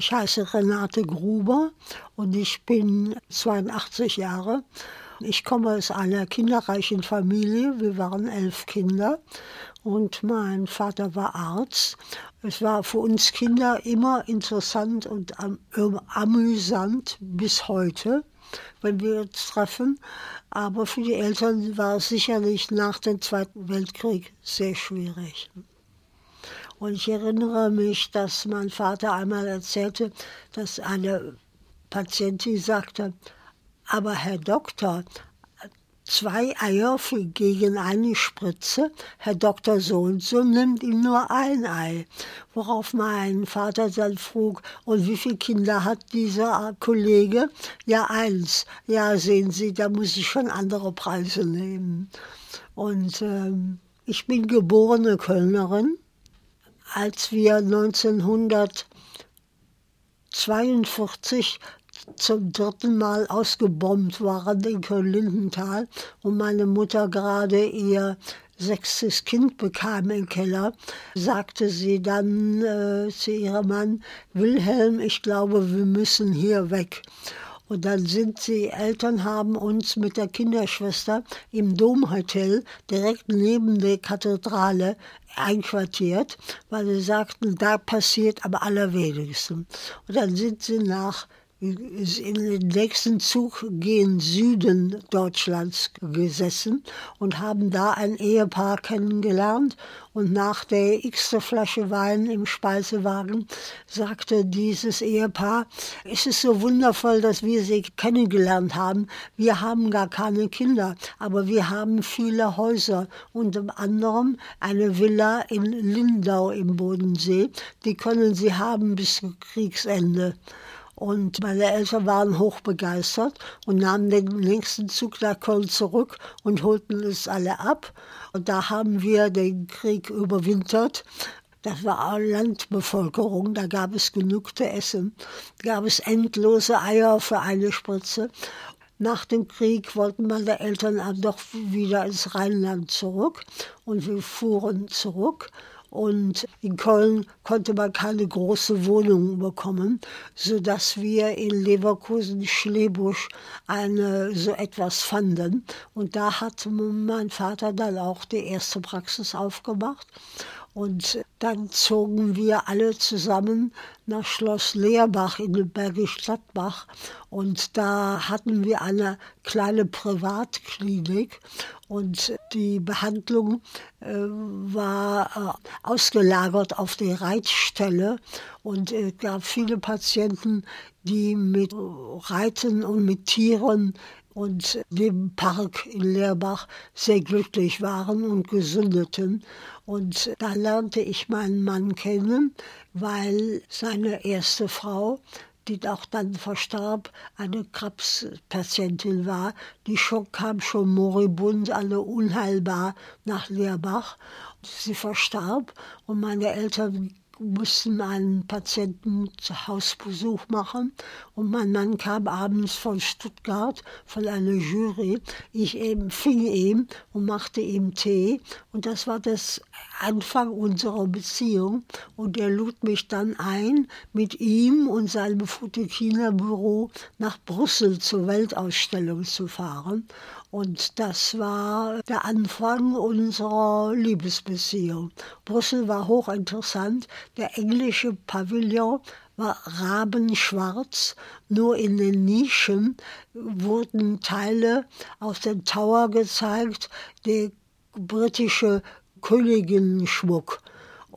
Ich heiße Renate Gruber und ich bin 82 Jahre. Ich komme aus einer kinderreichen Familie. Wir waren elf Kinder und mein Vater war Arzt. Es war für uns Kinder immer interessant und am, amüsant bis heute, wenn wir uns treffen. Aber für die Eltern war es sicherlich nach dem Zweiten Weltkrieg sehr schwierig. Und ich erinnere mich, dass mein Vater einmal erzählte, dass eine Patientin sagte, aber Herr Doktor, zwei Eier für gegen eine Spritze. Herr Doktor so und so nimmt ihm nur ein Ei. Worauf mein Vater dann frug, und wie viele Kinder hat dieser Kollege? Ja, eins. Ja, sehen Sie, da muss ich schon andere Preise nehmen. Und ähm, ich bin geborene Kölnerin als wir 1942 zum dritten Mal ausgebombt waren in Köln-Lindenthal und meine Mutter gerade ihr sechstes Kind bekam im Keller, sagte sie dann äh, zu ihrem Mann, Wilhelm, ich glaube, wir müssen hier weg. Und dann sind sie, Eltern haben uns mit der Kinderschwester im Domhotel direkt neben der Kathedrale einquartiert, weil sie sagten, da passiert am allerwenigsten. Und dann sind sie nach in den nächsten Zug gehen Süden Deutschlands gesessen und haben da ein Ehepaar kennengelernt. Und nach der x Flasche Wein im Speisewagen sagte dieses Ehepaar, es ist so wundervoll, dass wir sie kennengelernt haben. Wir haben gar keine Kinder, aber wir haben viele Häuser, unter anderem eine Villa in Lindau im Bodensee. Die können sie haben bis Kriegsende. Und meine Eltern waren hochbegeistert und nahmen den nächsten Zug nach Köln zurück und holten es alle ab. Und da haben wir den Krieg überwintert. Das war Landbevölkerung, da gab es genug zu essen. Da gab es endlose Eier für eine Spritze. Nach dem Krieg wollten meine Eltern doch wieder ins Rheinland zurück und wir fuhren zurück. Und in Köln konnte man keine große Wohnung bekommen, sodass wir in Leverkusen-Schlebusch eine, so etwas fanden. Und da hat mein Vater dann auch die erste Praxis aufgemacht. Und dann zogen wir alle zusammen nach Schloss Leerbach in Bergisch Gladbach. Und da hatten wir eine kleine Privatklinik. Und die Behandlung äh, war äh, ausgelagert auf die Reitstelle. Und es gab viele Patienten, die mit Reiten und mit Tieren und dem Park in Leerbach sehr glücklich waren und gesundeten. Und da lernte ich meinen Mann kennen, weil seine erste Frau, die auch dann verstarb, eine Krebspatientin war. Die schon, kam schon moribund, alle unheilbar nach Leerbach. Sie verstarb und meine Eltern mussten einen Patienten zu Hausbesuch machen. Und mein Mann kam abends von Stuttgart von einer Jury. Ich empfing ihn und machte ihm Tee. Und das war das Anfang unserer Beziehung. Und er lud mich dann ein, mit ihm und seinem Fotokina-Büro nach Brüssel zur Weltausstellung zu fahren und das war der Anfang unserer Liebesbeziehung. Brüssel war hochinteressant. Der englische Pavillon war rabenschwarz. Nur in den Nischen wurden Teile aus dem Tower gezeigt, der britische Königinnenschmuck.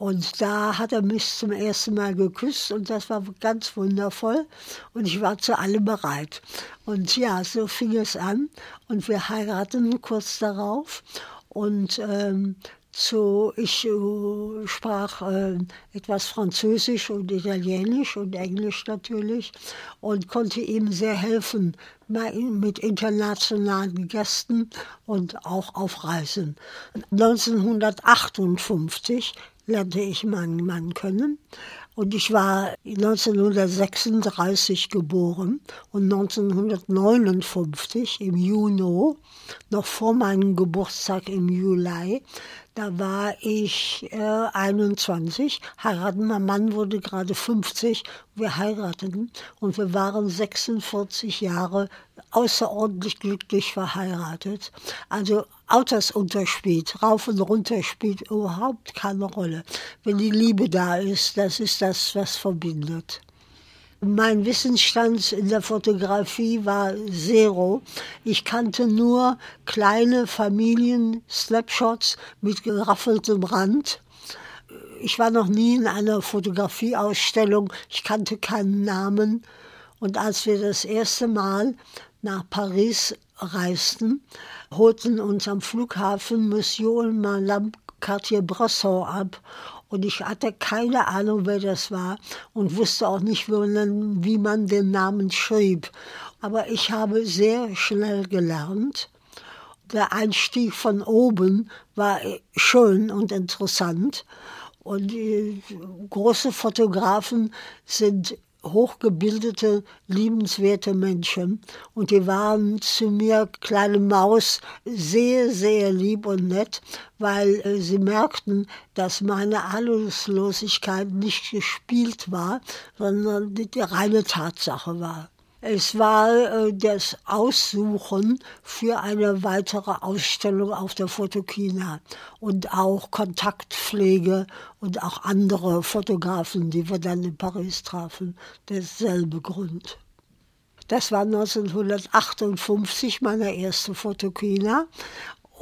Und da hat er mich zum ersten Mal geküsst und das war ganz wundervoll. Und ich war zu allem bereit. Und ja, so fing es an. Und wir heirateten kurz darauf. Und ähm, so, ich äh, sprach äh, etwas Französisch und Italienisch und Englisch natürlich und konnte ihm sehr helfen mit internationalen Gästen und auch auf Reisen. 1958 lernte ich meinen Mann kennen. Und ich war 1936 geboren und 1959 im Juni, noch vor meinem Geburtstag im Juli, Da war ich äh, 21, heiraten. Mein Mann wurde gerade 50. Wir heirateten und wir waren 46 Jahre außerordentlich glücklich verheiratet. Also Altersunterschied, rauf und runter spielt überhaupt keine Rolle. Wenn die Liebe da ist, das ist das, was verbindet. Mein Wissensstand in der Fotografie war zero. Ich kannte nur kleine Familien-Snapshots mit geraffeltem Rand. Ich war noch nie in einer Fotografieausstellung. Ich kannte keinen Namen. Und als wir das erste Mal nach Paris reisten, holten uns am Flughafen Monsieur Madame Cartier-Bresson ab und ich hatte keine Ahnung, wer das war und wusste auch nicht, wie man den Namen schrieb. Aber ich habe sehr schnell gelernt. Der Einstieg von oben war schön und interessant. Und große Fotografen sind hochgebildete, liebenswerte Menschen. Und die waren zu mir, kleine Maus, sehr, sehr lieb und nett, weil äh, sie merkten, dass meine Ahnungslosigkeit nicht gespielt war, sondern die, die reine Tatsache war. Es war äh, das Aussuchen für eine weitere Ausstellung auf der Fotokina und auch Kontaktpflege und auch andere Fotografen, die wir dann in Paris trafen, derselbe Grund. Das war 1958 meine erste Fotokina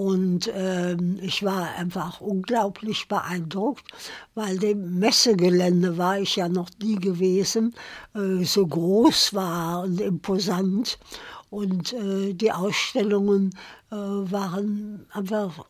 und ähm, ich war einfach unglaublich beeindruckt, weil dem Messegelände war ich ja noch nie gewesen, äh, so groß war und imposant. Und äh, die Ausstellungen äh, waren einfach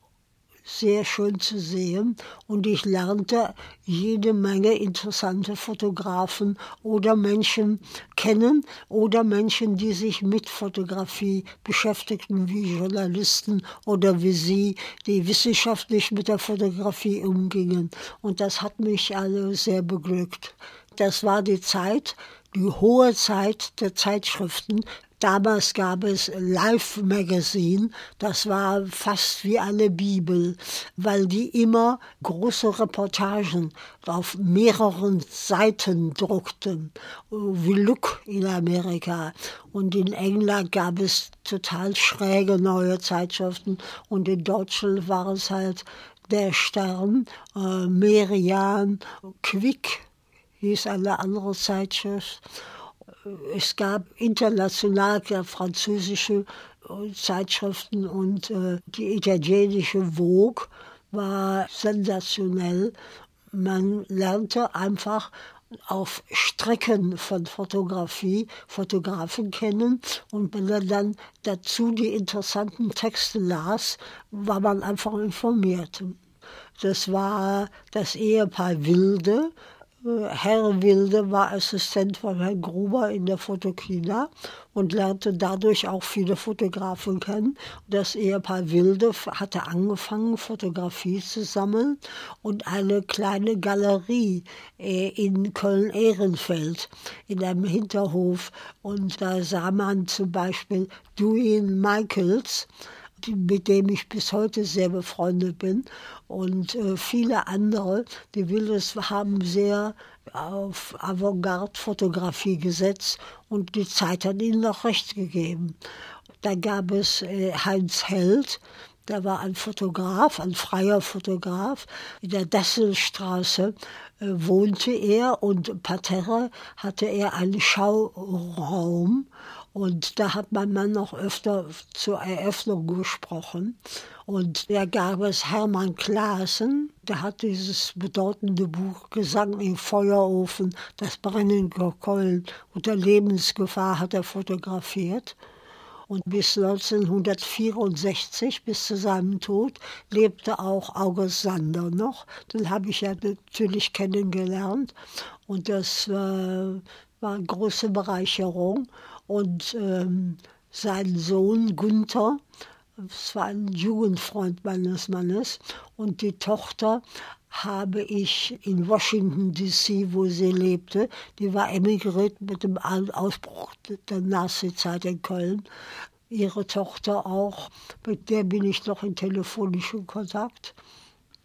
sehr schön zu sehen und ich lernte jede Menge interessante Fotografen oder Menschen kennen oder Menschen, die sich mit Fotografie beschäftigten, wie Journalisten oder wie Sie, die wissenschaftlich mit der Fotografie umgingen. Und das hat mich alle sehr beglückt. Das war die Zeit, die hohe Zeit der Zeitschriften, Damals gab es Life Magazine, das war fast wie eine Bibel, weil die immer große Reportagen auf mehreren Seiten druckten, wie Look in Amerika. Und in England gab es total schräge neue Zeitschriften. Und in Deutschland war es halt der Stern, äh, Merian, Quick hieß eine andere Zeitschrift es gab international französische äh, Zeitschriften und äh, die italienische Vogue war sensationell. Man lernte einfach auf Strecken von Fotografie Fotografen kennen und wenn er dann dazu die interessanten Texte las, war man einfach informiert. Das war das Ehepaar Wilde, Herr Wilde war Assistent von Herrn Gruber in der Fotokina und lernte dadurch auch viele Fotografen kennen. Das Ehepaar Wilde hatte angefangen, Fotografie zu sammeln und eine kleine Galerie äh, in Köln-Ehrenfeld in einem Hinterhof. Und da sah man zum Beispiel Duane Michaels, mit dem ich bis heute sehr befreundet bin. Und äh, viele andere, die Wildes haben sehr auf Avantgarde-Fotografie gesetzt und die Zeit hat ihnen noch recht gegeben. Da gab es äh, Heinz Held, der war ein Fotograf, ein freier Fotograf. In der Dasselstraße äh, wohnte er und parterre hatte er einen Schauraum und da hat mein Mann noch öfter zur Eröffnung gesprochen. Und da gab es Hermann Klaassen, der hat dieses bedeutende Buch Gesang im Feuerofen, das brennende Keulen unter Lebensgefahr hat er fotografiert. Und bis 1964, bis zu seinem Tod, lebte auch August Sander noch. Den habe ich ja natürlich kennengelernt. Und das äh, war eine große Bereicherung und ähm, sein Sohn Günther, das war ein Jugendfreund meines Mannes, und die Tochter habe ich in Washington DC, wo sie lebte, die war emigriert mit dem Ausbruch der Nazi-Zeit in Köln. Ihre Tochter auch, mit der bin ich noch in telefonischem Kontakt.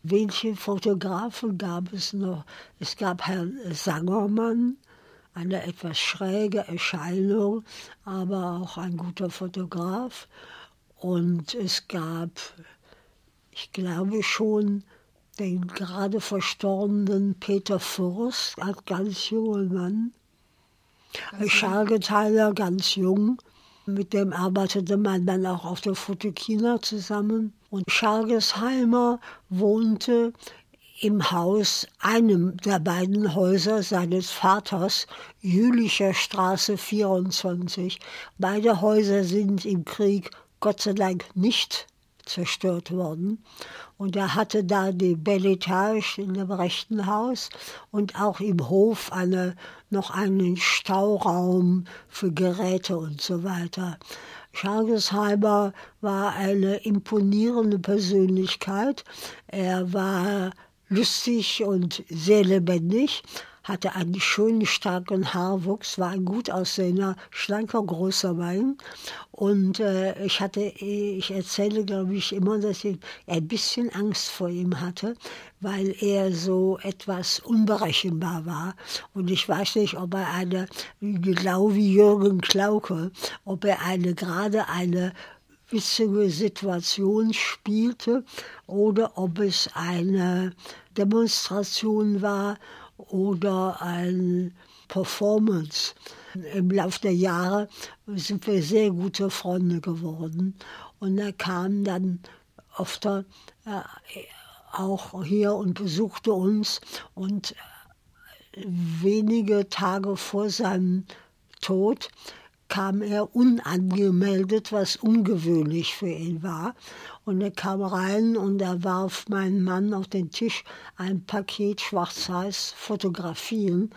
Welche Fotografen gab es noch? Es gab Herrn Sangermann, eine etwas schräge Erscheinung, aber auch ein guter Fotograf. Und es gab, ich glaube schon, den gerade verstorbenen Peter Furst als ganz junger Mann. Schargeteiler, ganz jung. Mit dem arbeitete man dann auch auf der Fotokina zusammen. Und Schargesheimer wohnte im Haus, einem der beiden Häuser seines Vaters, Jülicher Straße 24. Beide Häuser sind im Krieg Gott sei Dank nicht zerstört worden. Und er hatte da die Belletage in dem rechten Haus und auch im Hof eine, noch einen Stauraum für Geräte und so weiter. Schargesheimer war eine imponierende Persönlichkeit. Er war lustig und sehr lebendig, hatte einen schönen, starken Haarwuchs, war ein gut aussehender, schlanker, großer Mann. Und äh, ich hatte, ich erzähle, glaube ich, immer, dass ich ein bisschen Angst vor ihm hatte, weil er so etwas unberechenbar war. Und ich weiß nicht, ob er eine, genau wie Jürgen Klauke, ob er eine gerade eine witzige Situation spielte oder ob es eine Demonstration war oder ein Performance. Im Laufe der Jahre sind wir sehr gute Freunde geworden. Und er kam dann öfter äh, auch hier und besuchte uns. Und wenige Tage vor seinem Tod kam er unangemeldet, was ungewöhnlich für ihn war. Und er kam rein und er warf meinen Mann auf den Tisch ein Paket schwarz-weiß Fotografien.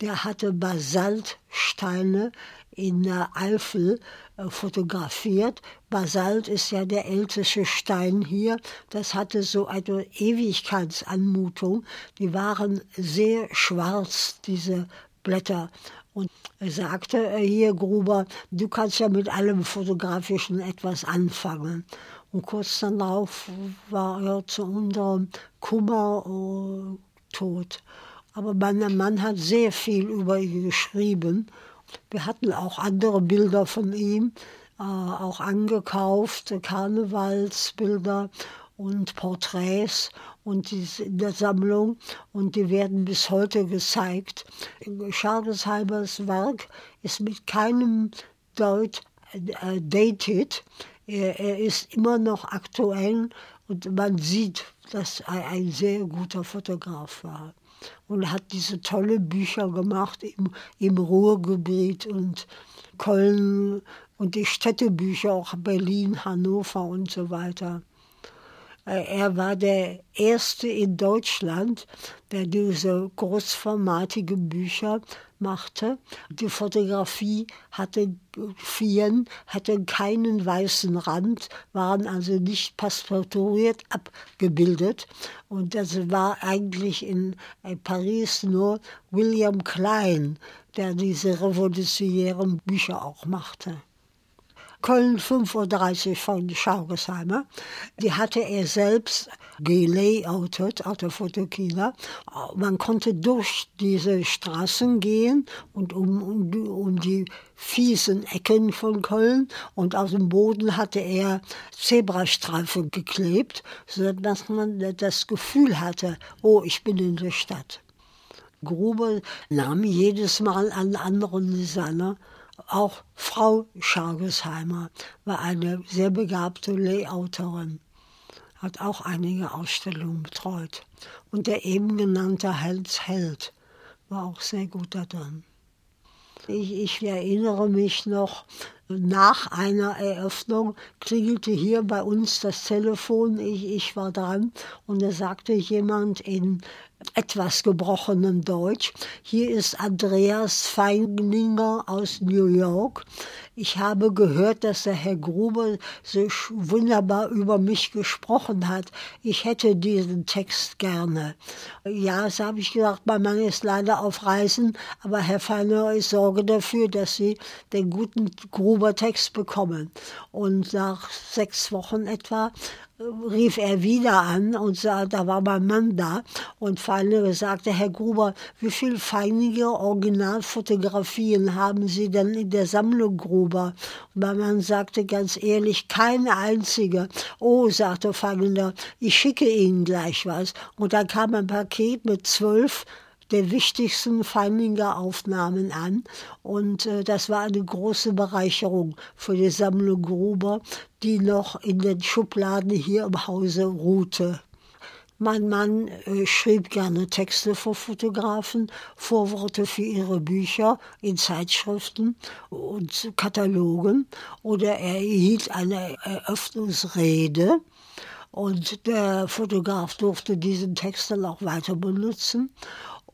Der hatte Basaltsteine in der Eifel äh, fotografiert. Basalt ist ja der älteste Stein hier. Das hatte so eine Ewigkeitsanmutung. Die waren sehr schwarz, diese Blätter. Und sagte, äh, hier Gruber, du kannst ja mit allem Fotografischen etwas anfangen. Und kurz darauf war er zu unserem Kummer uh, tot. Aber mein Mann hat sehr viel über ihn geschrieben. Wir hatten auch andere Bilder von ihm, äh, auch angekauft, Karnevalsbilder und Porträts und die in der Sammlung und die werden bis heute gezeigt. Schadesheimers Werk ist mit keinem Deut äh, dated. Er, er, ist immer noch aktuell und man sieht, dass er ein sehr guter Fotograf war. Und hat diese tolle Bücher gemacht im, im Ruhrgebiet und Köln und die Städtebücher, auch Berlin, Hannover und so weiter. Äh, er war der Erste in Deutschland, der diese großformatigen Bücher machte. Die Fotografie hatte vielen, hatte keinen weißen Rand, waren also nicht passporturiert abgebildet. Und das war eigentlich in Paris nur William Klein, der diese revolutionären Bücher auch machte. Köln 5.30 Uhr von Schaugersheimer. Die hatte er selbst gelayoutet der Fotokina. Man konnte durch diese Straßen gehen und um, um, um die fiesen Ecken von Köln und auf dem Boden hatte er Zebrastreifen geklebt, sodass man das Gefühl hatte, oh, ich bin in der Stadt. Gruber nahm jedes Mal einen anderen Designer auch Frau Schargesheimer war eine sehr begabte Layouterin, hat auch einige Ausstellungen betreut. Und der eben genannte Hels Held war auch sehr gut da drin. Ich, ich erinnere mich noch, nach einer Eröffnung klingelte hier bei uns das Telefon. Ich, ich war dran und da sagte jemand in etwas gebrochenem Deutsch. Hier ist Andreas Feininger aus New York. Ich habe gehört, dass der Herr Gruber so wunderbar über mich gesprochen hat. Ich hätte diesen Text gerne. Ja, das habe ich gesagt, mein Mann ist leider auf Reisen, aber Herr Feiner, ich sorge dafür, dass Sie den guten Gruber Gruber-Text bekommen. Und nach sechs Wochen etwa rief er wieder an und sah, da war mein Mann da und Feinere sagte, Herr Gruber, wie viele feinige Originalfotografien haben Sie denn in der Sammlung Gruber? Und mein Mann sagte ganz ehrlich, keine einzige. Oh, sagte Feininger, ich schicke Ihnen gleich was. Und dann kam ein Paket mit zwölf der wichtigsten Feininger Aufnahmen an. Und äh, das war eine große Bereicherung für die Sammlung Gruber, die noch in den Schubladen hier im Hause ruhte. Mein Mann äh, schrieb gerne Texte für Fotografen, Vorworte für ihre Bücher in Zeitschriften und Katalogen. Oder er hielt eine Eröffnungsrede und der Fotograf durfte diesen Text dann auch weiter benutzen.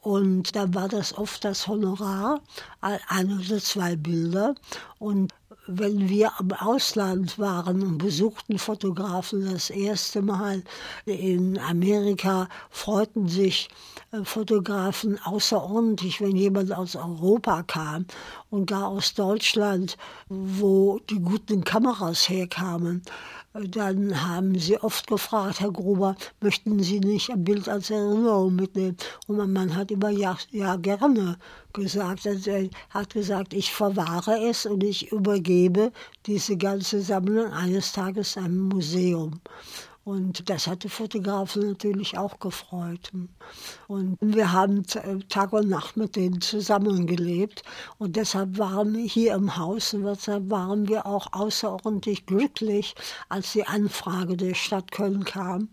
Und dann war das oft das Honorar, ein oder zwei Bilder. Und wenn wir im Ausland waren und besuchten Fotografen das erste Mal in Amerika, freuten sich äh, Fotografen außerordentlich, wenn jemand aus Europa kam und gar aus Deutschland, wo die guten Kameras herkamen. Dann haben sie oft gefragt, Herr Gruber, möchten Sie nicht ein Bild als Erinnerung mitnehmen? Und mein Mann hat immer ja, ja gerne gesagt. Er hat gesagt, ich verwahre es und ich übergebe diese ganze Sammlung eines Tages einem Museum. Und das hat die Fotografen natürlich auch gefreut. Und wir haben Tag und Nacht mit denen zusammengelebt. Und deshalb waren wir hier im Haus und deshalb waren wir auch außerordentlich glücklich, als die Anfrage der Stadt Köln kam.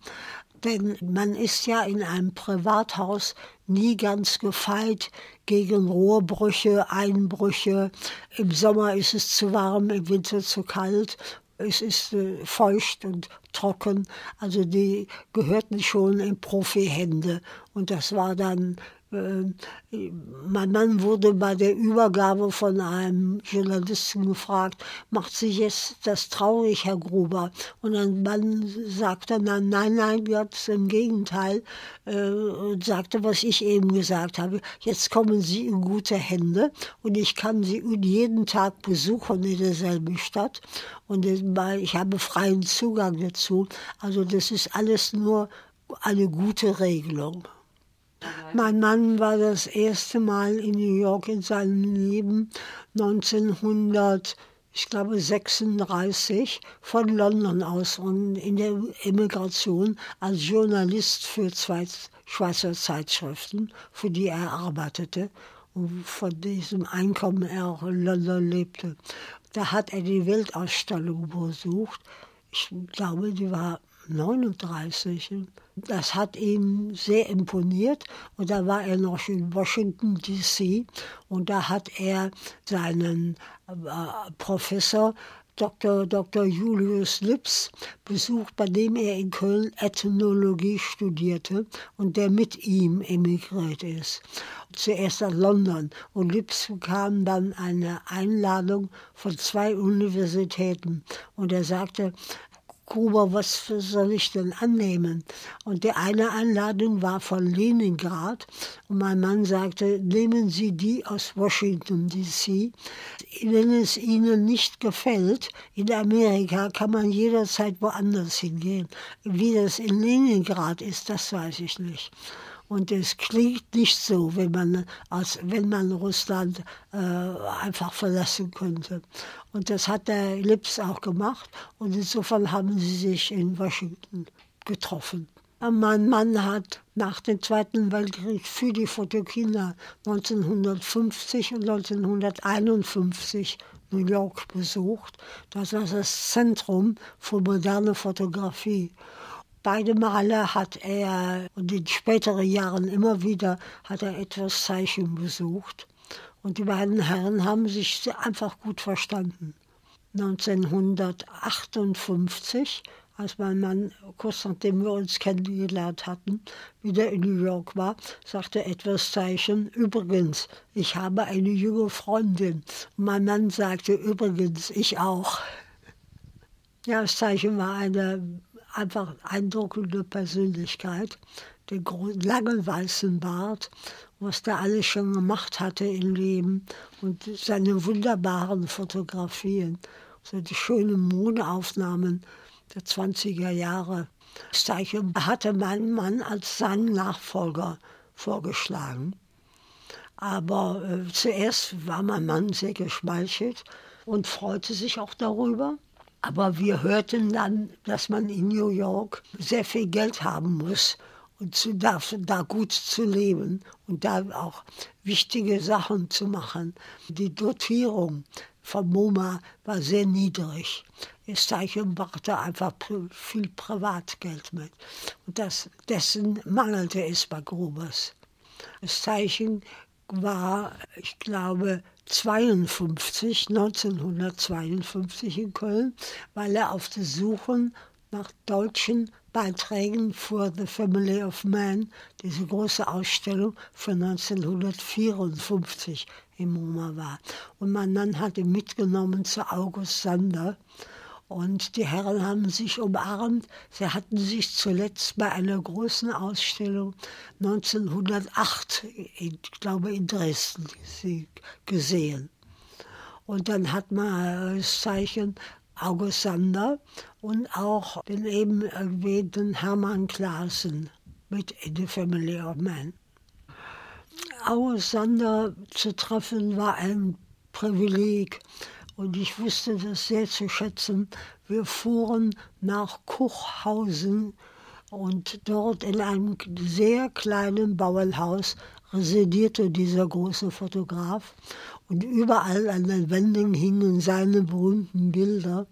Denn man ist ja in einem Privathaus nie ganz gefeit gegen Rohrbrüche, Einbrüche. Im Sommer ist es zu warm, im Winter zu kalt es ist äh, feucht und trocken. Also die gehörten schon in Profihände. Und das war dann mein Mann wurde bei der Übergabe von einem Journalisten gefragt, macht Sie jetzt das traurig, Herr Gruber? Und ein Mann sagte dann, nein, nein, ganz im Gegenteil, äh, und sagte, was ich eben gesagt habe, jetzt kommen Sie in gute Hände und ich kann Sie jeden Tag besuchen in derselben Stadt und ich habe freien Zugang dazu. Also das ist alles nur eine gute Regelung. Mein Mann war das erste Mal in New York in seinem Leben 1900 ich glaube 36 von London aus und in der Emigration als Journalist für zwei Schweizer Zeitschriften, für die er arbeitete und von diesem Einkommen er auch in London lebte. Da hat er die Weltausstellung besucht. Ich glaube, die war 39. Das hat ihm sehr imponiert und da war er noch in Washington, D.C. und da hat er seinen äh, Professor Dr. Dr. Julius Lips besucht, bei dem er in Köln Ethnologie studierte und der mit ihm emigriert ist. Zuerst nach London und Lips bekam dann eine Einladung von zwei Universitäten und er sagte, Gruber, was soll ich denn annehmen? Und die eine Einladung war von Leningrad und mein Mann sagte, nehmen Sie die aus Washington, D.C. Wenn es Ihnen nicht gefällt, in Amerika kann man jederzeit woanders hingehen. Wie das in Leningrad ist, das weiß ich nicht. Und es klingt nicht so, wenn man, als wenn man Russland äh, einfach verlassen könnte. Und das hat der Lips auch gemacht. Und insofern haben sie sich in Washington getroffen. Mein Mann hat nach dem Zweiten Weltkrieg für die Fotokina 1950 und 1951 New York besucht. Das war das Zentrum für moderne Fotografie. Beide Male hat er und in späteren Jahren immer wieder hat er etwas Zeichen besucht. Und die beiden Herren haben sich einfach gut verstanden. 1958, als mein Mann, kurz nachdem wir uns kennengelernt hatten, wieder in New York war, sagte etwas Zeichen, übrigens, ich habe eine junge Freundin. Und mein Mann sagte, übrigens, ich auch. Ja, das Zeichen war eine einfach eindruckende Persönlichkeit, den langen weißen Bart, was der alles schon gemacht hatte im Leben und seine wunderbaren Fotografien, so die schönen Modeaufnahmen der 20er Jahre. Das Zeichen hatte mein Mann als seinen Nachfolger vorgeschlagen. Aber äh, zuerst war mein Mann sehr geschmeichelt und freute sich auch darüber. Aber wir hörten dann, dass man in New York sehr viel Geld haben muss, und zu, da, da gut zu leben und da auch wichtige Sachen zu machen. Die Dotierung von MoMA war sehr niedrig. Das Zeichen brachte einfach viel Privatgeld mit. Und das, dessen mangelte es bei Grubers. Das Zeichen war, ich glaube, 52, 1952 in Köln, weil er auf der Suche nach deutschen Beiträgen für The Family of Man, diese große Ausstellung von 1954 im MoMA war. Und mein Mann hat ihn mitgenommen zu August Sander. Und die Herren haben sich umarmt. Sie hatten sich zuletzt bei einer großen Ausstellung 1908, ich glaube in Dresden, gesehen. Und dann hat man das Zeichen August Sander und auch den eben erwähnten Hermann Klaassen mit In the Family of Man. August Sander zu treffen war ein Privileg und ich wusste das sehr zu schätzen. Wir fuhren nach Kuchhausen und dort in einem sehr kleinen Bauernhaus residierte dieser große Fotograf und überall an den Wänden hingen seine berühmten Bilder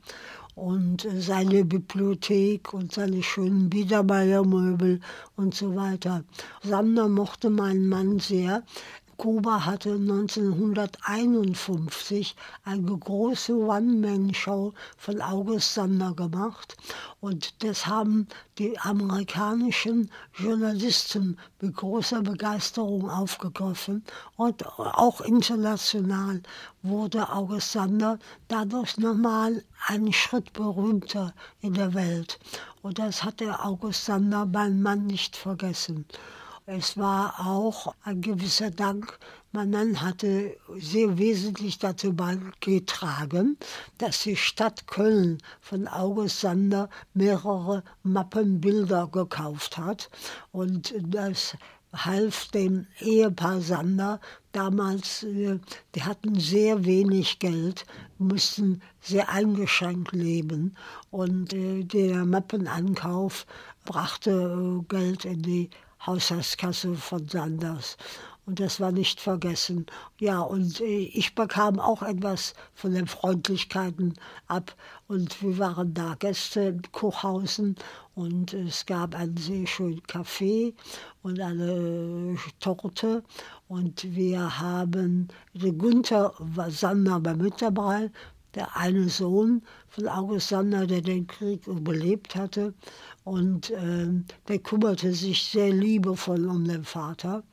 und seine Bibliothek und seine schönen Biedermeiermöbel und so weiter. Sander mochte meinen Mann sehr. Kuba hatte 1951 eine große One-Man-Show von August Sander gemacht und das haben die amerikanischen Journalisten mit großer Begeisterung aufgegriffen und auch international wurde August Sander dadurch nochmal einen Schritt berühmter in der Welt. Und das hat der August Sander, mein Mann, nicht vergessen. Es war auch ein gewisser Dank. Mein Mann hatte sehr wesentlich dazu beigetragen, dass die Stadt Köln von August Sander mehrere Mappenbilder gekauft hat. Und das half dem Ehepaar Sander damals, äh, die hatten sehr wenig Geld, mussten sehr eingeschränkt leben und äh, der Mappenankauf brachte äh, Geld in die Haushaltskasse von Sanders. Und das war nicht vergessen. Ja, und äh, ich bekam auch etwas von den Freundlichkeiten ab. Und wir waren da Gäste in Kuchhausen und es gab einen sehr schönen Kaffee und eine Torte. Und wir haben, der Günther Sander war mit dabei, der eine Sohn von August Sander, der den Krieg überlebt hatte. Und äh, der kümmerte sich sehr liebevoll um den Vater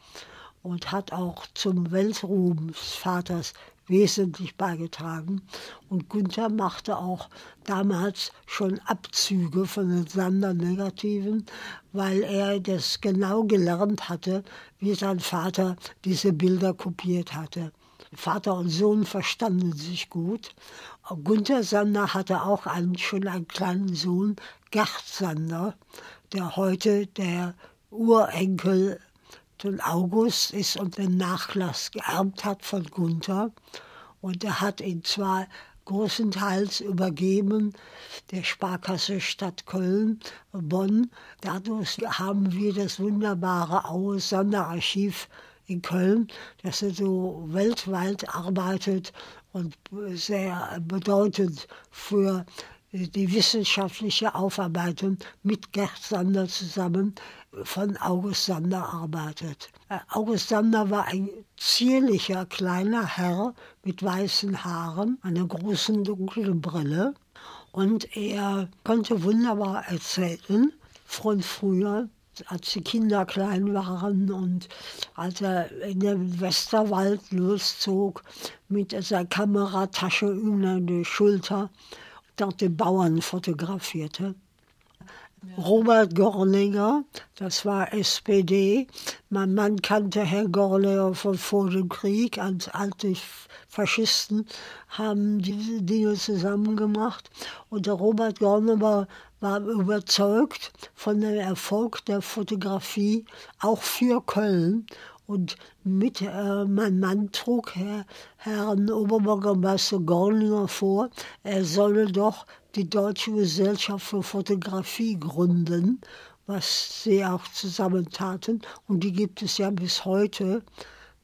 und hat auch zum Weltruhm des Vaters wesentlich beigetragen. Und Günther machte auch damals schon Abzüge von den Sander-Negativen, weil er das genau gelernt hatte, wie sein Vater diese Bilder kopiert hatte. Vater und Sohn verstanden sich gut. Gunther Sander hatte auch einen, schon einen kleinen Sohn, Gerd Sander, der heute der Urenkel von August ist und den Nachlass geerbt hat von Gunther. Und er hat ihn zwar großenteils übergeben der Sparkasse Stadt Köln, Bonn. Dadurch haben wir das wunderbare Aue Sonderarchiv in Köln, das so weltweit arbeitet und sehr bedeutend für die wissenschaftliche Aufarbeitung mit Gerd Sander zusammen von August Sander arbeitet. Äh, August Sander war ein zierlicher kleiner Herr mit weißen Haaren, einer großen dunklen Brille und er konnte wunderbar erzählen von früher, als die Kinder klein waren und als er in den Westerwald loszog mit seiner Kameratasche über die Schulter dort die Bauern fotografierte. Robert Gorninger, das war SPD. Mein Mann kannte Herrn Gorninger von vor dem Krieg. Als alte Faschisten haben diese Dinge zusammen gemacht. Und der Robert Gorninger war überzeugt von dem Erfolg der Fotografie, auch für Köln. Und mit äh, mein Mann trug Herr, Herrn Oberbürgermeister Gorninger vor, er solle doch die Deutsche Gesellschaft für Fotografie gründen, was sie auch zusammentaten. Und die gibt es ja bis heute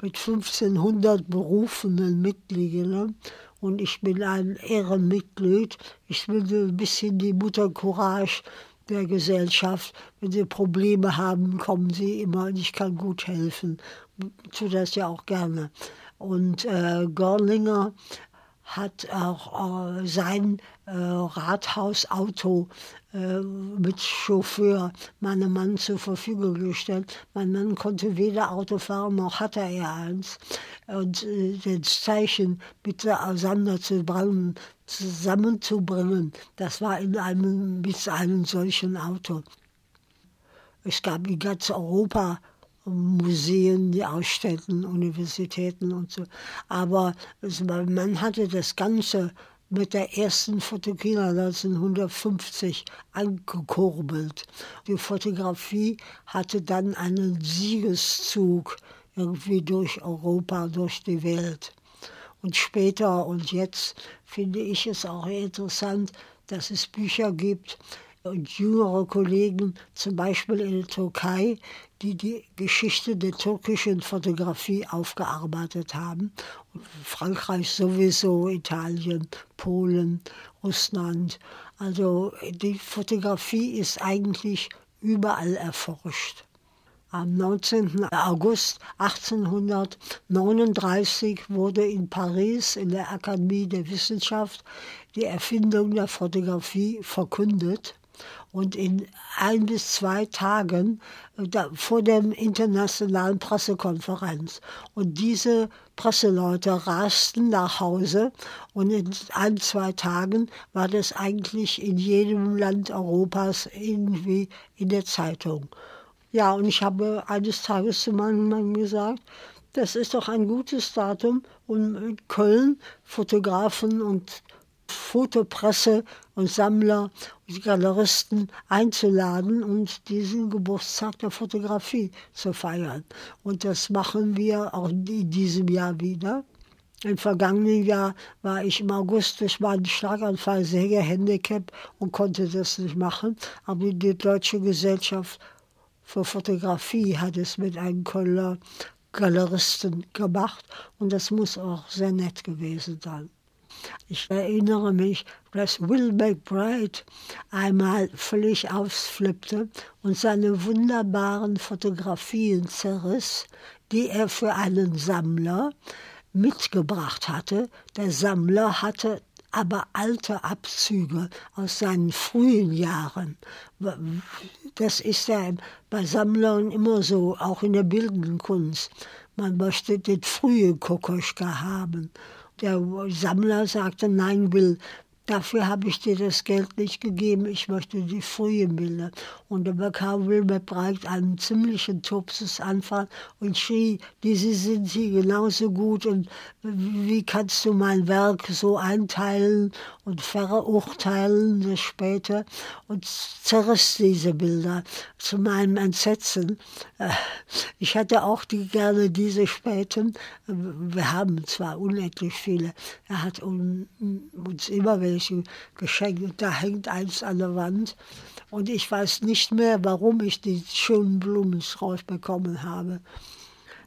mit 1500 berufenen Mitgliedern. Und ich bin ein Ehrenmitglied. Ich bin ein bisschen die Mutter Courage der Gesellschaft. Wenn sie Probleme haben, kommen sie immer und ich kann gut helfen. Ich tue das ja auch gerne. Und äh, Gorlinger hat auch äh, sein äh, Rathausauto äh, mit Chauffeur meinem Mann zur Verfügung gestellt. Mein Mann konnte weder Auto fahren, noch hatte er eins. Und äh, das Zeichen bitte auseinanderzubringen, zusammenzubringen, das war in einem, mit einem solchen Auto. Es gab in ganz Europa Museen, die Ausstellten, Universitäten und so. Aber man hatte das Ganze mit der ersten Fotografie 1950 angekurbelt. Die Fotografie hatte dann einen Siegeszug irgendwie durch Europa, durch die Welt. Und später und jetzt finde ich es auch interessant, dass es Bücher gibt, und jüngere Kollegen, zum Beispiel in der Türkei, die die Geschichte der türkischen Fotografie aufgearbeitet haben. Frankreich sowieso, Italien, Polen, Russland. Also die Fotografie ist eigentlich überall erforscht. Am 19. August 1839 wurde in Paris in der Akademie der Wissenschaft die Erfindung der Fotografie verkündet. Und in ein bis zwei Tagen äh, vor der internationalen Pressekonferenz. Und diese Presseleute rasten nach Hause und in ein, zwei Tagen war das eigentlich in jedem Land Europas irgendwie in der Zeitung. Ja, und ich habe eines Tages zu meinem Mann gesagt, das ist doch ein gutes Datum, um in Köln Fotografen und Fotopresse und Sammler und Galeristen einzuladen und diesen Geburtstag der Fotografie zu feiern. Und das machen wir auch in diesem Jahr wieder. Im vergangenen Jahr war ich im August durch meinen Schlaganfall sehr gehandicapt und konnte das nicht machen. Aber die Deutsche Gesellschaft für Fotografie hat es mit einem Kölner Galeristen gemacht und das muss auch sehr nett gewesen sein. Ich erinnere mich, dass Will McBride einmal völlig ausflippte und seine wunderbaren Fotografien zerriss, die er für einen Sammler mitgebracht hatte. Der Sammler hatte aber alte Abzüge aus seinen frühen Jahren. Das ist ja bei Sammlern immer so, auch in der bildenden Kunst. Man möchte den frühen Kokoschka haben. Der Sammler sagte, nein, Will, Dafür habe ich dir das Geld nicht gegeben, ich möchte die frühe Bilder. Und da bekam Wilbert Breit einen ziemlichen Tupsesanfall und schrie, diese sind hier genauso gut und wie kannst du mein Werk so einteilen und verurteilen das später und zerriss diese Bilder zu meinem Entsetzen. Äh, ich hätte auch die, gerne diese späten, wir haben zwar unendlich viele, er hat uns immer welche geschenkt und da hängt eins an der Wand. Und ich weiß nicht mehr, warum ich die schönen Blumenstrauß bekommen habe.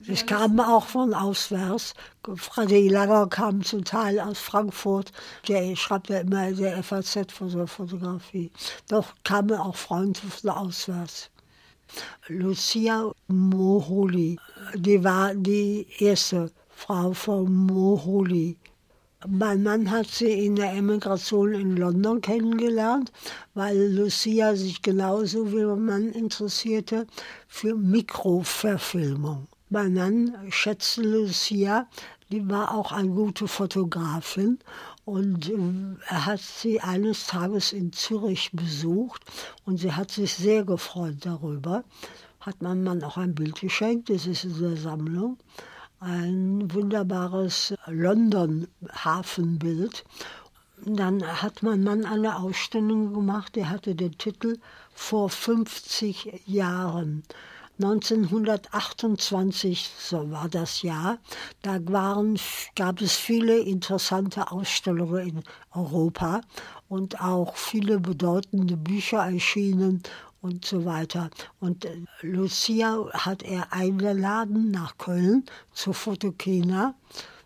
Es kam auch von auswärts. Freddy Langer kam zum Teil aus Frankfurt. Der schreibt ja immer in der FAZ von der Fotografie. Doch kamen auch Freunde von auswärts. Lucia Moholi, die war die erste Frau von Moholi. Mein Mann hat sie in der Emigration in London kennengelernt, weil Lucia sich genauso wie mein Mann interessierte für Mikroverfilmung. Mein Mann schätzte Lucia die war auch eine gute Fotografin und äh, er hat sie eines Tages in Zürich besucht und sie hat sich sehr gefreut darüber. Hat mein Mann auch ein Bild geschenkt, das ist in der Sammlung. Ein wunderbares London-Hafenbild. Dann hat mein Mann eine Ausstellung gemacht, der hatte den Titel Vor 50 Jahren. 1928, so war das Jahr, da waren, gab es viele interessante Ausstellungen in Europa und auch viele bedeutende Bücher erschienen und so weiter. Und äh, Lucia hat er eingeladen nach Köln zur Fotokina,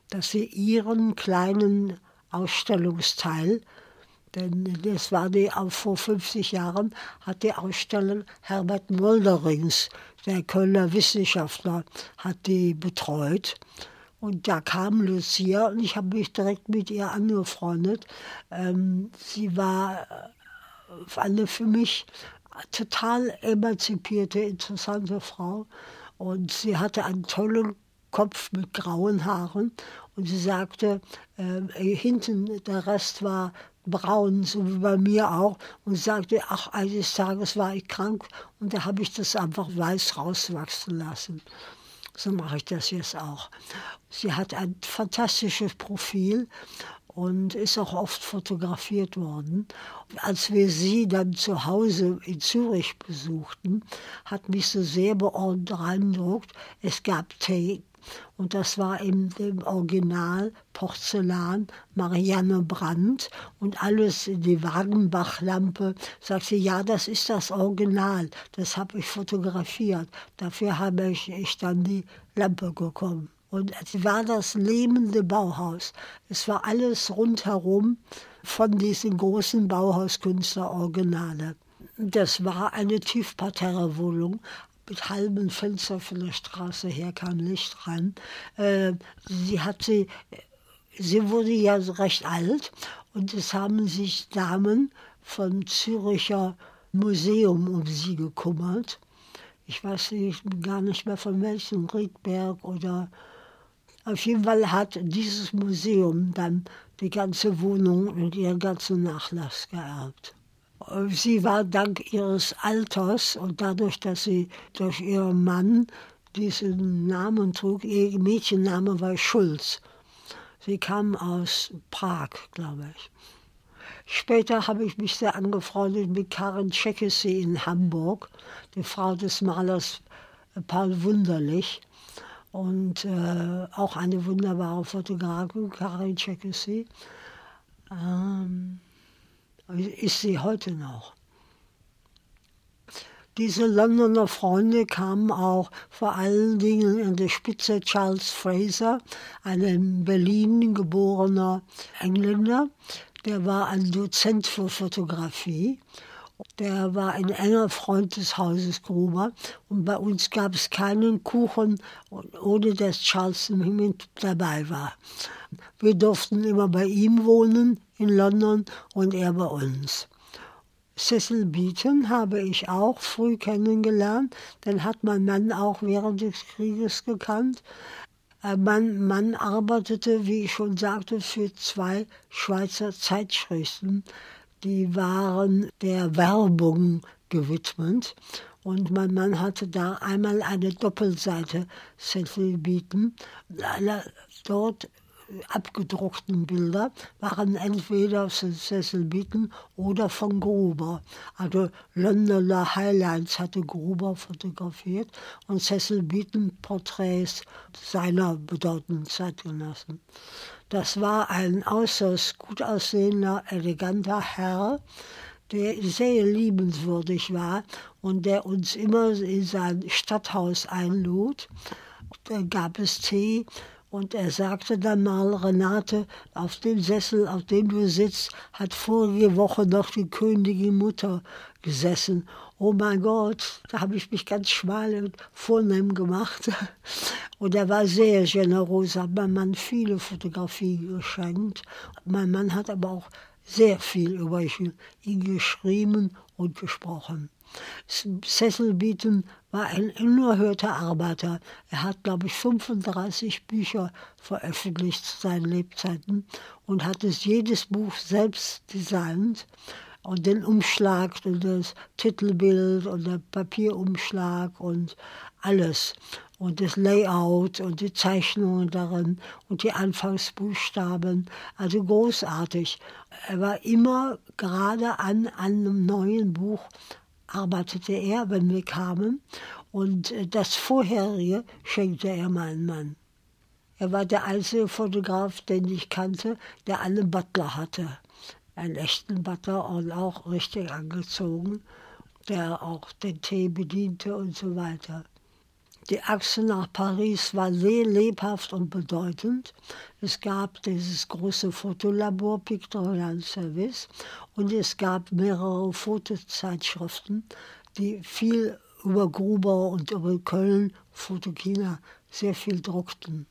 dass sie ihren kleinen Ausstellungsteil denn das war die, vor 50 Jahren hat die Ausstellung Herbert Molderings, der Kölner Wissenschaftler, hat die betreut. Und da kam Lucia und ich habe mich direkt mit ihr angefreundet. Ähm, sie war äh, eine für mich total emanzipierte, interessante Frau. Und sie hatte einen tollen Kopf mit grauen Haaren. Und sie sagte, äh, hinten der Rest war braun, so wie bei mir auch, und sagte, ach, eines Tages war ich krank und da habe ich das einfach weiß rauswachsen lassen. So mache ich das jetzt auch. Sie hat ein fantastisches Profil und ist auch oft fotografiert worden. Als wir sie dann zu Hause in Zürich besuchten, hat mich so sehr beeindruckt. Es gab Tee, und das war im, im Original Porzellan Marianne Brandt und alles die Wagenbach-Lampe. Sagte, ja, das ist das Original, das habe ich fotografiert. Dafür habe ich, ich dann die Lampe bekommen. Und es war das lebende Bauhaus. Es war alles rundherum von diesen großen Bauhauskünstler-Originale. Das war eine Tiefparterre-Wohnung, mit halben Fenster von der Straße her kam Licht rein. Äh, sie sie wurde ja recht alt und es haben sich Damen vom Züricher Museum um sie gekümmert. Ich weiß nicht, gar nicht mehr von welchem, Riedberg oder auf jeden Fall hat dieses Museum dann die ganze Wohnung und ihren ganzen Nachlass geerbt. Sie war dank ihres Alters und dadurch, dass sie durch ihren Mann diesen Namen trug, ihr Mädchenname war Schulz. Sie kam aus Prag, glaube ich. Später habe ich mich sehr angefreundet mit Karin Czekessy in Hamburg, die Frau des Malers Paul Wunderlich und äh, auch eine wunderbare Fotografin, Karin Czekessy. Ähm, ist sie heute noch. Diese Londoner Freunde kamen auch vor allen Dingen an der Spitze Charles Fraser, ein in Berlin geborener Engländer. Der war ein Dozent für Fotografie. Der war ein enger Freund des Hauses Gruber. Und bei uns gab es keinen Kuchen, ohne dass Charles mit dabei war. Wir durften immer bei ihm wohnen in London und er bei uns. Cecil Beaton habe ich auch früh kennengelernt. Den hat mein Mann auch während des Krieges gekannt. Äh, mein Mann arbeitete, wie ich schon sagte, für zwei Schweizer Zeitschriften. Die waren der Werbung gewidmet. Und mein Mann hatte da einmal eine Doppelseite Cecil Beaton. Dort abgedruckten Bilder waren entweder von Cecil Beaton oder von Gruber. Also Londoner Highlights hatte Gruber fotografiert und Cecil Beaton Porträts seiner bedeutenden Zeitgenossen. Das war ein äußerst gut aussehender, eleganter Herr, der sehr liebenswürdig war und der uns immer in sein Stadthaus einlud. Da gab es Tee und er sagte dann mal, Renate, auf dem Sessel, auf dem du sitzt, hat vorige Woche noch die Königin Mutter gesessen. Oh mein Gott, da habe ich mich ganz schmal und vornehm gemacht. Und er war sehr generös, hat mein Mann viele Fotografien geschenkt. Mein Mann hat aber auch sehr viel über ihn geschrieben und gesprochen. Cecil Beaton war ein unerhörter Arbeiter. Er hat, glaube ich, 35 Bücher veröffentlicht zu seinen Lebzeiten und hat es jedes Buch selbst designt. Und den Umschlag und das Titelbild und der Papierumschlag und alles. Und das Layout und die Zeichnungen darin und die Anfangsbuchstaben. Also großartig. Er war immer gerade an, einem neuen Buch arbeitete er, wenn wir kamen. Und äh, das vorherige schenkte er meinem Mann. Er war der einzige Fotograf, den ich kannte, der einen Butler hatte. Einen echten Butler und auch richtig angezogen, der auch den Tee bediente und so weiter. Die Achse nach Paris war sehr lebhaft und bedeutend. Es gab dieses große Fotolabor Pictorial Service und es gab mehrere Fotozeitschriften, die viel über Gruber und über Köln, Fotokina, sehr viel druckten.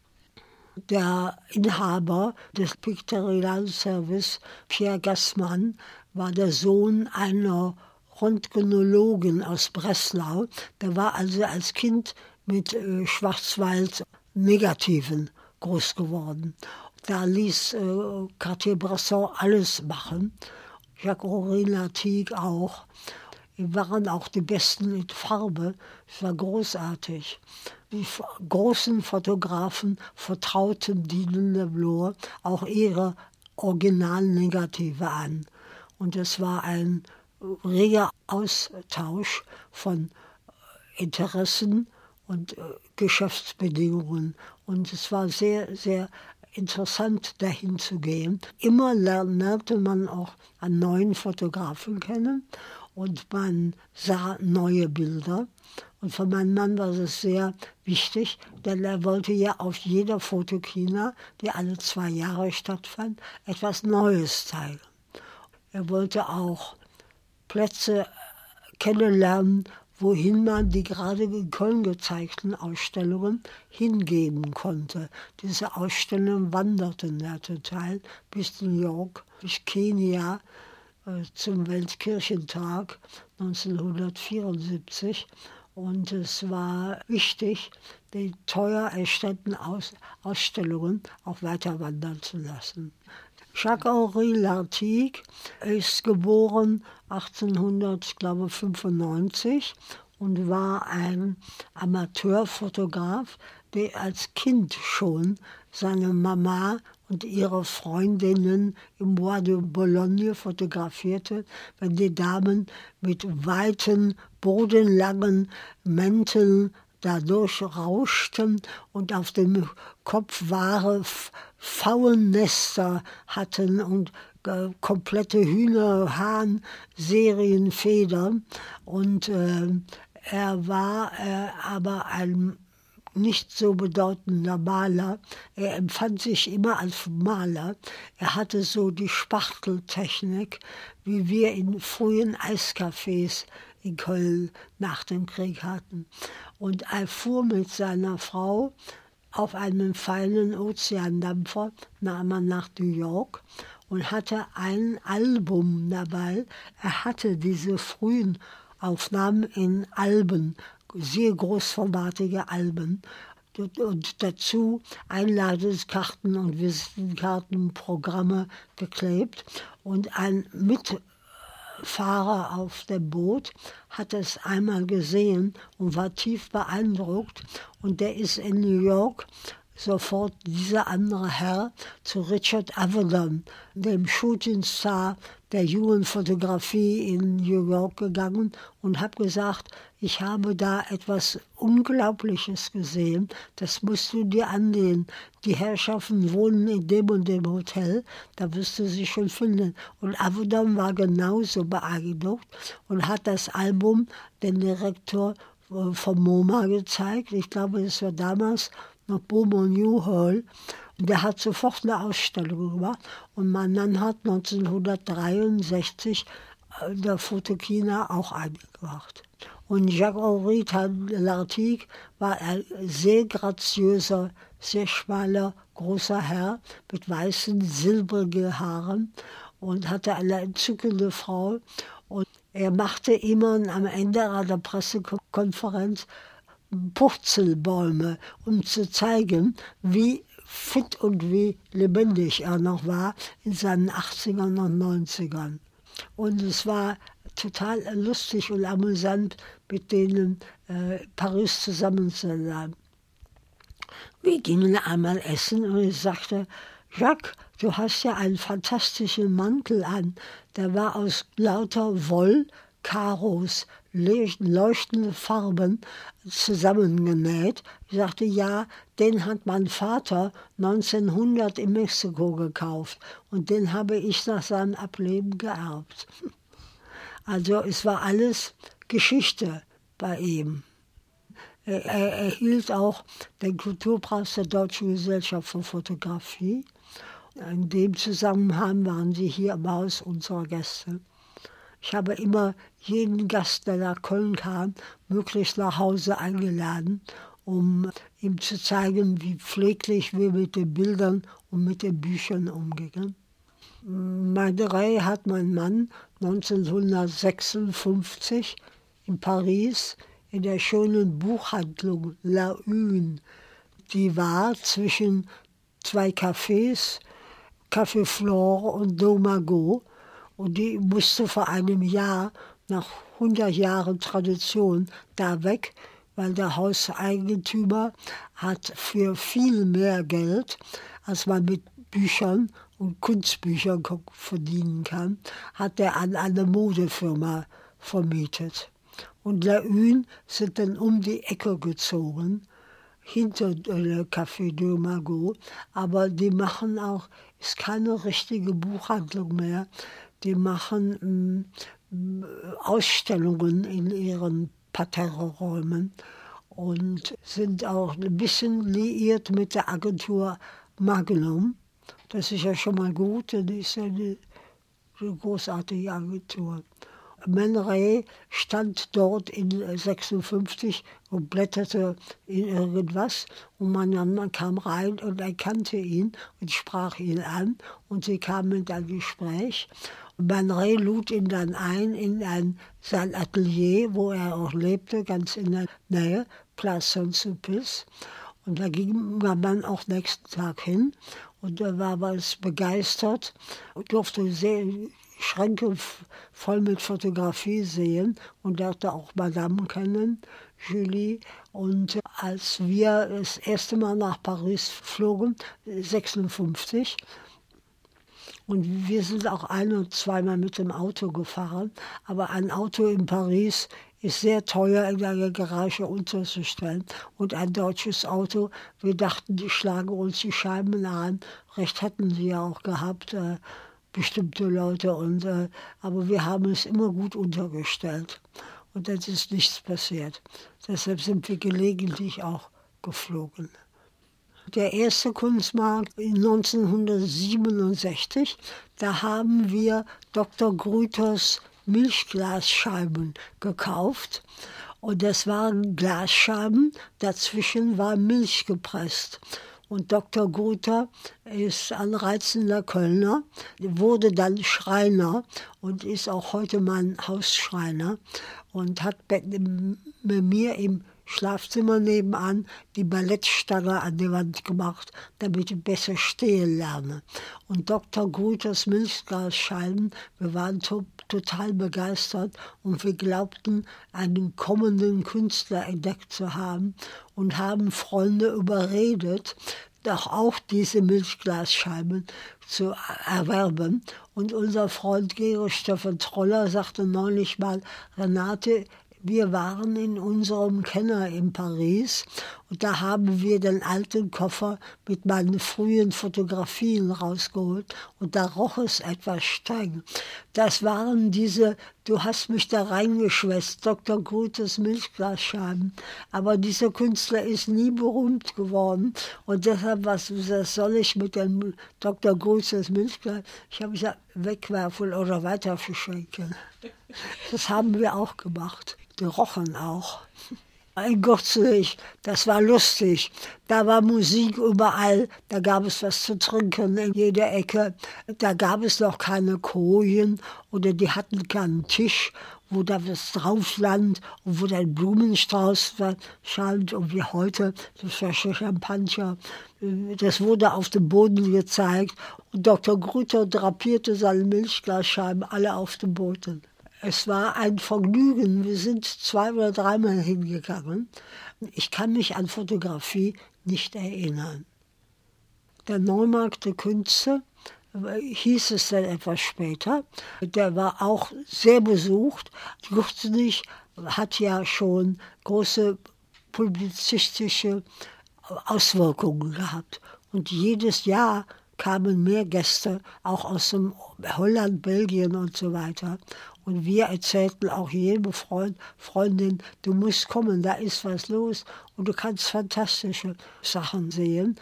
Der Inhaber des Pictorial Service, Pierre Gassmann, war der Sohn einer Röntgenologin aus Breslau. Der war also als Kind mit äh, Schwarzwald-Negativen groß geworden. Da ließ äh, Cartier-Bresson alles machen, Jacques-Henri Latique auch. Wir waren auch die Besten in Farbe. Es war großartig. Die großen Fotografen vertrauten Dinen Leblour auch ihre Originalnegative an. Und es war ein reger Austausch von Interessen und äh, Geschäftsbedingungen. Und es war sehr, sehr interessant, dahin zu gehen. Immer lernte man auch einen neuen Fotografen kennen und man sah neue Bilder. Und für meinen Mann war das sehr wichtig, denn er wollte ja auf jeder Fotokina, die alle zwei Jahre stattfand, etwas Neues zeigen. Er wollte auch Plätze kennenlernen, wohin man die gerade in Köln gezeigten Ausstellungen hingeben konnte. Diese Ausstellungen wanderten ja total bis New York, bis Kenia äh, zum Weltkirchentag 1974. Und es war wichtig, die teuer erstellten Aus Ausstellungen auch weiter wandern zu lassen. Jacques-Henri Lartigue ist geboren 1895 und war ein Amateurfotograf, der als Kind schon seine Mama und ihre Freundinnen im Bois de Boulogne fotografierte, wenn die Damen mit weiten, bodenlangen Mänteln dadurch rauschten und auf dem Kopf wahre Pfauennester hatten und äh, komplette Hühnerhahn, Serienfedern. Und äh, er war äh, aber ein nicht so bedeutender Maler. Er empfand sich immer als Maler. Er hatte so die Spachteltechnik, wie wir in frühen Eiscafés in Köln nach dem Krieg hatten. Und er fuhr mit seiner Frau auf einem feinen Ozeandampfer nahm er nach New York und hatte ein Album dabei. Er hatte diese frühen Aufnahmen in Alben, sehr großformatige Alben und dazu Einladungskarten und Visitenkartenprogramme geklebt und ein mit Fahrer auf dem Boot hat es einmal gesehen und war tief beeindruckt. Und der ist in New York sofort dieser andere Herr zu Richard Avedon, dem Shootingstar der Jugendfotografie in New York gegangen und habe gesagt, ich habe da etwas Unglaubliches gesehen, das musst du dir ansehen. Die Herrschaften wohnen in dem und dem Hotel, da wirst du sie schon finden. Und Avedon war genauso beeindruckt und hat das Album dem Direktor äh, vom MoMA gezeigt. Ich glaube, es war damals noch Beaumont New Hall. Und der hat sofort eine Ausstellung gemacht. Und mein Mann hat 1963 in der Fotokina auch eingebracht. Und Jacques-Henri Lartigue war ein sehr graziöser, sehr schmaler, großer Herr mit weißen, silbrigen Haaren. und hatte eine entzückende Frau. Und er machte immer am Ende einer Pressekonferenz Purzelbäume, um zu zeigen, wie fit und wie lebendig er noch war in seinen 80ern und 90ern. Und es war total lustig und amüsant, mit denen äh, Paris zusammen zu sein. Wir gingen einmal essen und ich sagte, Jacques, du hast ja einen fantastischen Mantel an. Der war aus lauter Woll, Karos, leuchtende Farben zusammengenäht. Ich sagte, ja, den hat mein Vater 1900 in Mexiko gekauft und den habe ich nach seinem Ableben geerbt. Also es war alles Geschichte bei ihm. Er, er erhielt auch den Kulturpreis der Deutschen Gesellschaft für Fotografie. In dem Zusammenhang waren sie hier im Haus unserer Gäste. Ich habe immer jeden Gast, der nach Köln kam, möglichst nach Hause eingeladen, um ihm zu zeigen, wie pfleglich wir mit den Bildern und mit den Büchern umgingen. Meine Reihe hat mein Mann 1956 in Paris in der schönen Buchhandlung La Une. Die war zwischen zwei Cafés, Café Flore und Domago. Und die musste vor einem Jahr, nach 100 Jahren Tradition, da weg, weil der Hauseigentümer hat für viel mehr Geld, als man mit Büchern und Kunstbüchern verdienen kann, hat er an eine Modefirma vermietet. Und Laune sind dann um die Ecke gezogen, hinter der Café de Magot. Aber die machen auch, ist keine richtige Buchhandlung mehr, die machen äh, Ausstellungen in ihren Parterre-Räumen und sind auch ein bisschen liiert mit der Agentur Magnum. Das ist ja schon mal gut, das ist ja eine, eine großartige Agentur. Man Ray stand dort in 56 und blätterte in irgendwas und mein Mann kam rein und erkannte ihn und sprach ihn an und sie kamen in ein Gespräch. Man Ray lud ihn dann ein in ein, sein Atelier, wo er auch lebte, ganz in der Nähe, Place Saint-Sulpice. Und da ging mein Mann auch nächsten Tag hin und er war ganz begeistert und durfte sehr, Schränke voll mit Fotografie sehen und lernte auch Madame kennen, Julie. Und als wir das erste Mal nach Paris flogen, 56, und wir sind auch ein- und zweimal mit dem Auto gefahren. Aber ein Auto in Paris ist sehr teuer in einer Garage unterzustellen. Und ein deutsches Auto, wir dachten, die schlagen uns die Scheiben an. Recht hatten sie ja auch gehabt. Äh, bestimmte Leute. Und, äh, aber wir haben es immer gut untergestellt. Und es ist nichts passiert. Deshalb sind wir gelegentlich auch geflogen. Der erste Kunstmarkt 1967, da haben wir Dr. Grüters Milchglasscheiben gekauft. Und das waren Glasscheiben, dazwischen war Milch gepresst. Und Dr. Guter ist ein reizender Kölner, wurde dann Schreiner und ist auch heute mein Hausschreiner und hat bei mir im Schlafzimmer nebenan die Ballettstange an die Wand gemacht, damit ich besser stehen lerne. Und Dr. Grüters Milchglasscheiben, wir waren to total begeistert und wir glaubten, einen kommenden Künstler entdeckt zu haben und haben Freunde überredet, doch auch diese Milchglasscheiben zu erwerben. Und unser Freund Georg Stefan Troller sagte neulich mal, Renate, wir waren in unserem Kenner in Paris und da haben wir den alten Koffer mit meinen frühen Fotografien rausgeholt und da roch es etwas streng. Das waren diese, du hast mich da reingeschwätzt, Dr. Grutes Milchglasscheiben. Aber dieser Künstler ist nie berühmt geworden und deshalb, was, was soll ich mit dem Dr. Grutes Milchglas? Ich habe gesagt, wegwerfen oder weiter verschenken. Das haben wir auch gemacht gerochen auch. in Gürzenich. Das war lustig. Da war Musik überall. Da gab es was zu trinken in jeder Ecke. Da gab es noch keine Kojen oder die hatten keinen Tisch, wo da was drauf stand und wo ein Blumenstrauß stand und wie heute das Flasche Champagner. Das wurde auf dem Boden gezeigt und Dr. Grüter drapierte seine Milchglasscheiben alle auf dem Boden. Es war ein Vergnügen. Wir sind zwei oder dreimal hingegangen. Ich kann mich an Fotografie nicht erinnern. Der Neumarkt der Künste hieß es dann etwas später. Der war auch sehr besucht. Gürzenich hat ja schon große publizistische Auswirkungen gehabt. Und jedes Jahr kamen mehr Gäste, auch aus dem Holland, Belgien und so weiter. Und wir erzählten auch jedem Freund, Freundin, du musst kommen, da ist was los und du kannst fantastische Sachen sehen.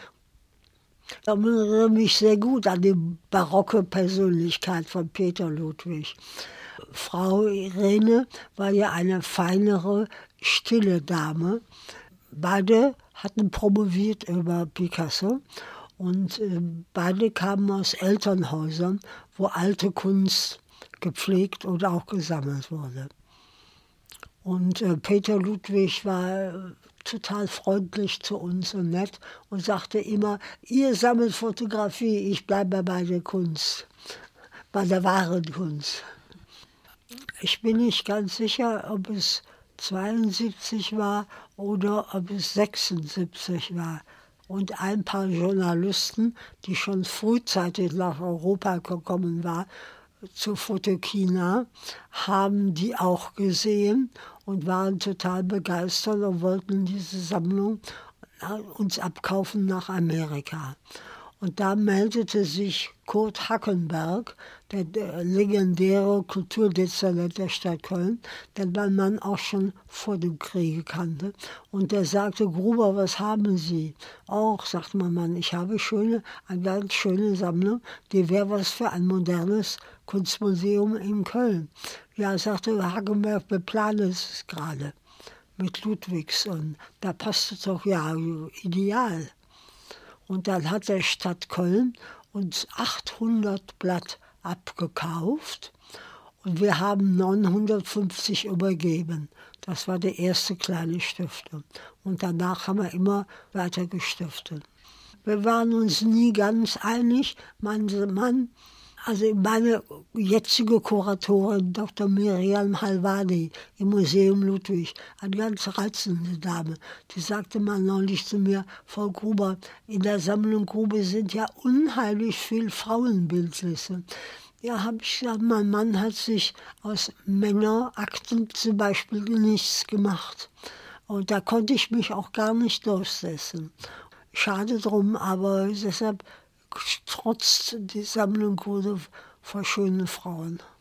Ich erinnere mich sehr gut an die barocke Persönlichkeit von Peter Ludwig. Frau Irene war ja eine feinere, stille Dame. Beide hatten promoviert über Picasso und äh, beide kamen aus Elternhäusern, wo alte Kunst gepflegt und auch gesammelt wurde. Und äh, Peter Ludwig war äh, total freundlich zu uns und nett und sagte immer, ihr sammelt Fotografie, ich bleibe bei der Kunst, bei der wahren Kunst. Ich bin nicht ganz sicher, ob es 72 war oder ob es 76 war. Und ein paar Journalisten, die schon frühzeitig nach Europa gekommen waren, zu Fotokina, haben die auch gesehen und waren total begeistert und wollten diese Sammlung äh, uns abkaufen nach Amerika. Und da meldete sich Kurt Hackenberg, der, der legendäre Kulturdezernent der Stadt Köln, den mein Mann auch schon vor dem Kriege kannte. Und der sagte, Gruber, was haben Sie? Auch, sagt mein Mann, ich habe schöne, eine ganz schöne Sammlung, die wäre was für ein modernes Kunstmuseum in Köln. Ja, sagte Hagenberg, wir planen es gerade mit Ludwigs und da passt es doch ja ideal. Und dann hat der Stadt Köln uns 800 Blatt abgekauft und wir haben 950 übergeben. Das war die erste kleine Stiftung. Und danach haben wir immer weiter gestiftet. Wir waren uns nie ganz einig. Mein Mann also meine jetzige Kuratorin, Dr. Miriam Halvani im Museum Ludwig, eine ganz reizende Dame, die sagte mal neulich zu mir, Frau Gruber, in der Sammlung Grube sind ja unheimlich viel Frauenbildnisse. Ja, habe ich gesagt, mein Mann hat sich aus Männerakten zum Beispiel nichts gemacht. Und da konnte ich mich auch gar nicht durchsetzen. Schade drum, aber deshalb trotz die Sammlung wurde vor schönen Frauen.